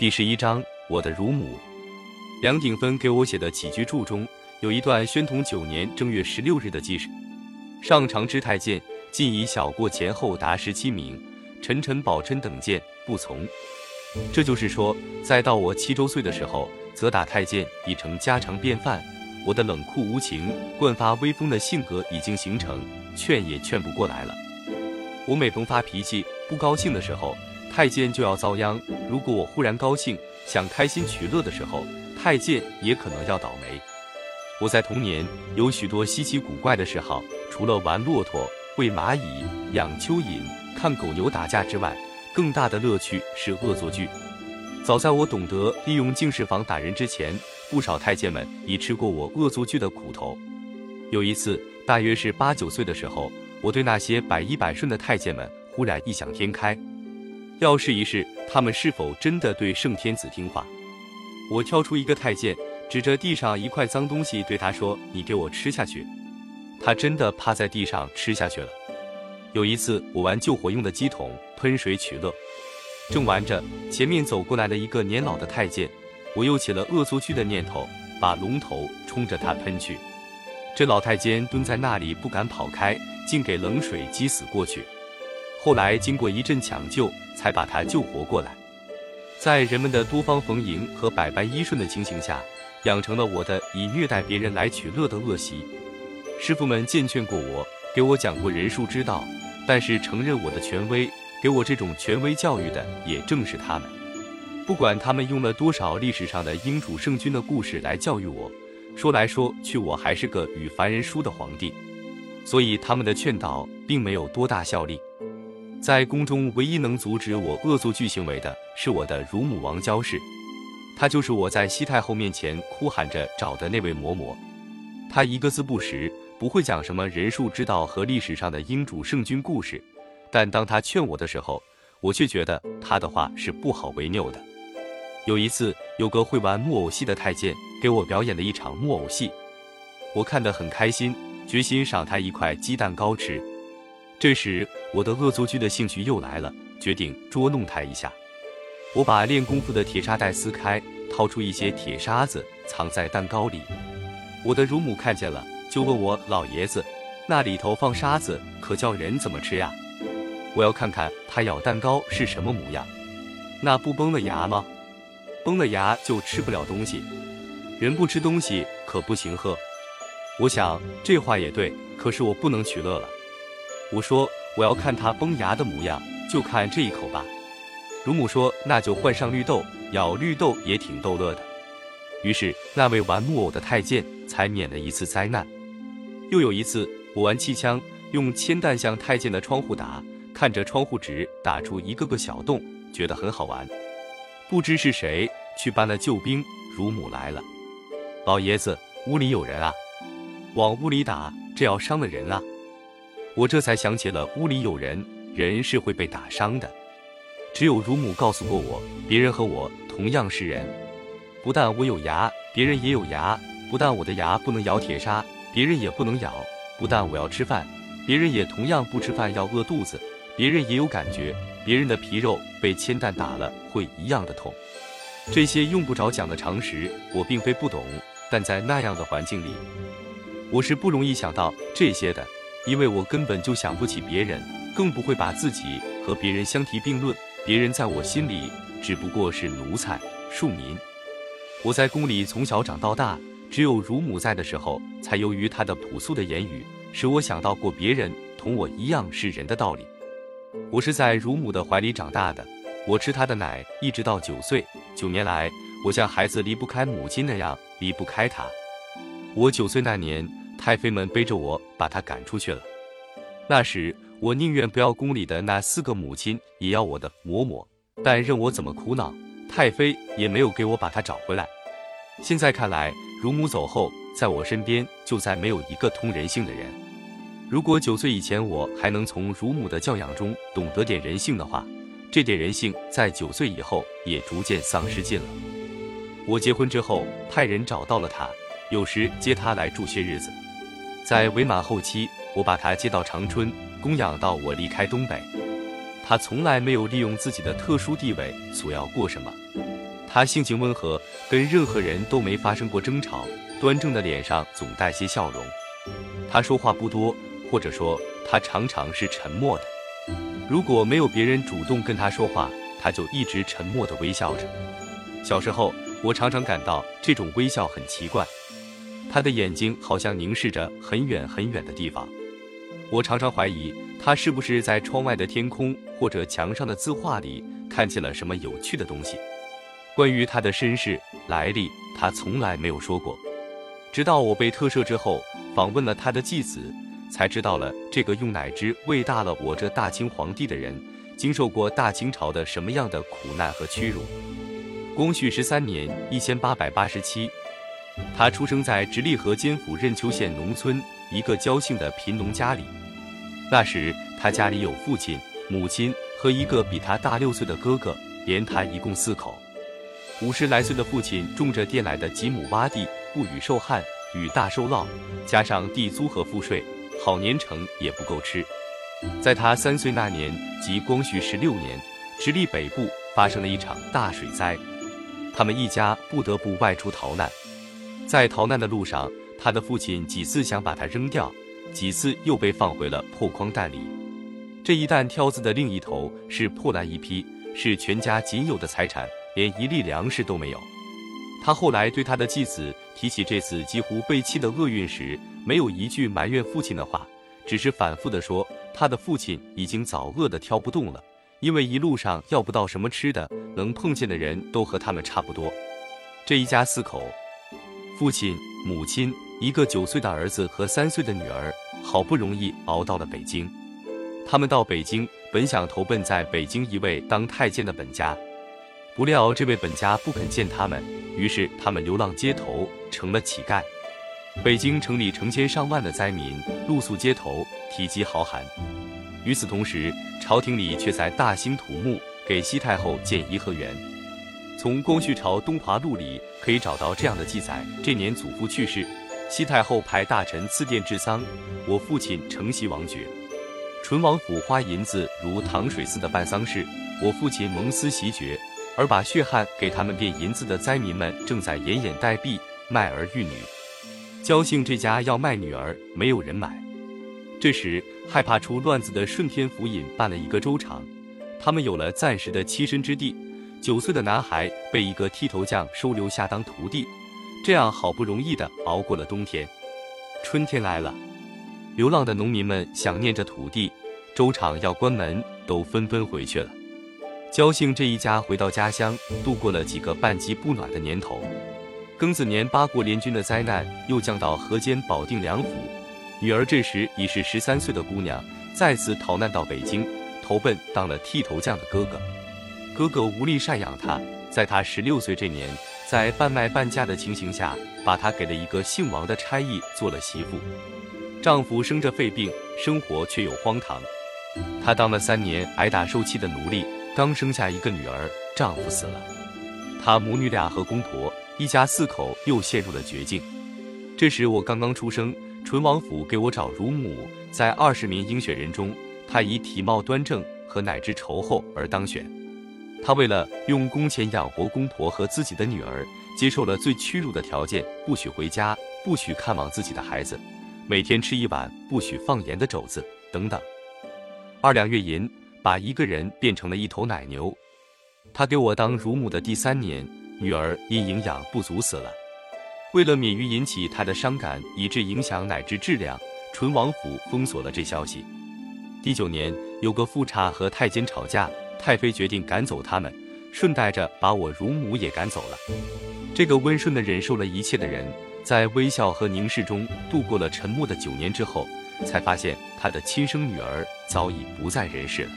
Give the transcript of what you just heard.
第十一章，我的乳母。梁鼎芬给我写的起居注中有一段宣统九年正月十六日的记事：上长知太监进以小过前后达十七名，陈陈宝琛等见不从。这就是说，在到我七周岁的时候，责打太监已成家常便饭。我的冷酷无情、惯发威风的性格已经形成，劝也劝不过来了。我每逢发脾气、不高兴的时候，太监就要遭殃；如果我忽然高兴、想开心取乐的时候，太监也可能要倒霉。我在童年有许多稀奇古怪的嗜好，除了玩骆驼、喂蚂蚁、养蚯蚓、看狗牛打架之外，更大的乐趣是恶作剧。早在我懂得利用净室房打人之前，不少太监们已吃过我恶作剧的苦头。有一次，大约是八九岁的时候，我对那些百依百顺的太监们忽然异想天开，要试一试他们是否真的对圣天子听话。我挑出一个太监，指着地上一块脏东西对他说：“你给我吃下去。”他真的趴在地上吃下去了。有一次，我玩救火用的鸡桶喷水取乐，正玩着，前面走过来了一个年老的太监。我又起了恶作剧的念头，把龙头冲着他喷去。这老太监蹲在那里不敢跑开，竟给冷水激死过去。后来经过一阵抢救，才把他救活过来。在人们的多方逢迎和百般依顺的情形下，养成了我的以虐待别人来取乐的恶习。师傅们见劝过我，给我讲过人术之道，但是承认我的权威，给我这种权威教育的也正是他们。不管他们用了多少历史上的英主圣君的故事来教育我，说来说去我还是个与凡人书的皇帝，所以他们的劝导并没有多大效力。在宫中唯一能阻止我恶作剧行为的是我的乳母王娇氏，她就是我在西太后面前哭喊着找的那位嬷嬷。她一个字不识，不会讲什么人术之道和历史上的英主圣君故事，但当她劝我的时候，我却觉得她的话是不好违拗的。有一次，有个会玩木偶戏的太监给我表演了一场木偶戏，我看得很开心，决心赏他一块鸡蛋糕吃。这时，我的恶作剧的兴趣又来了，决定捉弄他一下。我把练功夫的铁砂袋撕开，掏出一些铁沙子藏在蛋糕里。我的乳母看见了，就问我老爷子：“那里头放沙子，可叫人怎么吃呀？”我要看看他咬蛋糕是什么模样，那不崩了牙吗？崩了牙就吃不了东西，人不吃东西可不行呵。我想这话也对，可是我不能取乐了。我说我要看他崩牙的模样，就看这一口吧。乳母说那就换上绿豆，咬绿豆也挺逗乐的。于是那位玩木偶的太监才免了一次灾难。又有一次我玩气枪，用铅弹向太监的窗户打，看着窗户纸打出一个个小洞，觉得很好玩。不知是谁去搬了救兵，乳母来了。老爷子，屋里有人啊！往屋里打，这要伤了人啊！我这才想起了屋里有人，人是会被打伤的。只有乳母告诉过我，别人和我同样是人，不但我有牙，别人也有牙；不但我的牙不能咬铁砂，别人也不能咬；不但我要吃饭，别人也同样不吃饭要饿肚子。别人也有感觉，别人的皮肉被铅弹打了会一样的痛。这些用不着讲的常识，我并非不懂，但在那样的环境里，我是不容易想到这些的，因为我根本就想不起别人，更不会把自己和别人相提并论。别人在我心里只不过是奴才、庶民。我在宫里从小长到大，只有乳母在的时候，才由于她的朴素的言语，使我想到过别人同我一样是人的道理。我是在乳母的怀里长大的，我吃她的奶，一直到九岁。九年来，我像孩子离不开母亲那样离不开她。我九岁那年，太妃们背着我把她赶出去了。那时，我宁愿不要宫里的那四个母亲，也要我的嬷嬷。但任我怎么苦恼，太妃也没有给我把她找回来。现在看来，乳母走后，在我身边就再没有一个通人性的人。如果九岁以前我还能从乳母的教养中懂得点人性的话，这点人性在九岁以后也逐渐丧失尽了。我结婚之后，派人找到了他，有时接他来住些日子。在伪满后期，我把他接到长春，供养到我离开东北。他从来没有利用自己的特殊地位索要过什么，他性情温和，跟任何人都没发生过争吵，端正的脸上总带些笑容。他说话不多，或者说他常常是沉默的。如果没有别人主动跟他说话，他就一直沉默地微笑着。小时候，我常常感到这种微笑很奇怪，他的眼睛好像凝视着很远很远的地方。我常常怀疑他是不是在窗外的天空或者墙上的字画里看见了什么有趣的东西。关于他的身世来历，他从来没有说过。直到我被特赦之后，访问了他的继子，才知道了这个用奶汁喂大了我这大清皇帝的人，经受过大清朝的什么样的苦难和屈辱。光绪十三年（一千八百八十七），他出生在直隶河间府任丘县农村一个焦姓的贫农家里。那时他家里有父亲、母亲和一个比他大六岁的哥哥，连他一共四口。五十来岁的父亲种着佃来的几亩洼地，不雨受旱，雨大受涝，加上地租和赋税，好年成也不够吃。在他三岁那年，即光绪十六年，直隶北部发生了一场大水灾，他们一家不得不外出逃难。在逃难的路上，他的父亲几次想把他扔掉，几次又被放回了破筐袋里。这一担挑子的另一头是破烂一批，是全家仅有的财产。连一粒粮食都没有。他后来对他的继子提起这次几乎被弃的厄运时，没有一句埋怨父亲的话，只是反复地说，他的父亲已经早饿得挑不动了，因为一路上要不到什么吃的，能碰见的人都和他们差不多。这一家四口，父亲、母亲、一个九岁的儿子和三岁的女儿，好不容易熬到了北京。他们到北京，本想投奔在北京一位当太监的本家。不料这位本家不肯见他们，于是他们流浪街头，成了乞丐。北京城里成千上万的灾民露宿街头，体积豪寒。与此同时，朝廷里却在大兴土木，给西太后建颐和园。从光绪朝东华录里可以找到这样的记载：这年祖父去世，西太后派大臣赐殿治丧，我父亲承袭王爵。淳王府花银子如糖水似的办丧事，我父亲蒙私袭爵。而把血汗给他们变银子的灾民们正在奄奄待毙，卖儿育女。焦姓这家要卖女儿，没有人买。这时，害怕出乱子的顺天府尹办了一个粥厂，他们有了暂时的栖身之地。九岁的男孩被一个剃头匠收留下当徒弟，这样好不容易的熬过了冬天。春天来了，流浪的农民们想念着土地，粥厂要关门，都纷纷回去了。焦姓这一家回到家乡，度过了几个半饥不暖的年头。庚子年，八国联军的灾难又降到河间保定梁府，女儿这时已是十三岁的姑娘，再次逃难到北京，投奔当了剃头匠的哥哥。哥哥无力赡养她，在她十六岁这年，在半卖半嫁的情形下，把她给了一个姓王的差役做了媳妇。丈夫生着肺病，生活却又荒唐。她当了三年挨打受气的奴隶。刚生下一个女儿，丈夫死了，她母女俩和公婆一家四口又陷入了绝境。这时我刚刚出生，淳王府给我找乳母，在二十名应选人中，她以体貌端正和乃至仇厚而当选。她为了用工钱养活公婆和自己的女儿，接受了最屈辱的条件：不许回家，不许看望自己的孩子，每天吃一碗不许放盐的肘子，等等。二两月银。把一个人变成了一头奶牛。他给我当乳母的第三年，女儿因营养不足死了。为了免于引起他的伤感，以致影响奶汁质量，淳王府封锁了这消息。第九年，有个富差和太监吵架，太妃决定赶走他们，顺带着把我乳母也赶走了。这个温顺的忍受了一切的人，在微笑和凝视中度过了沉默的九年之后，才发现他的亲生女儿早已不在人世了。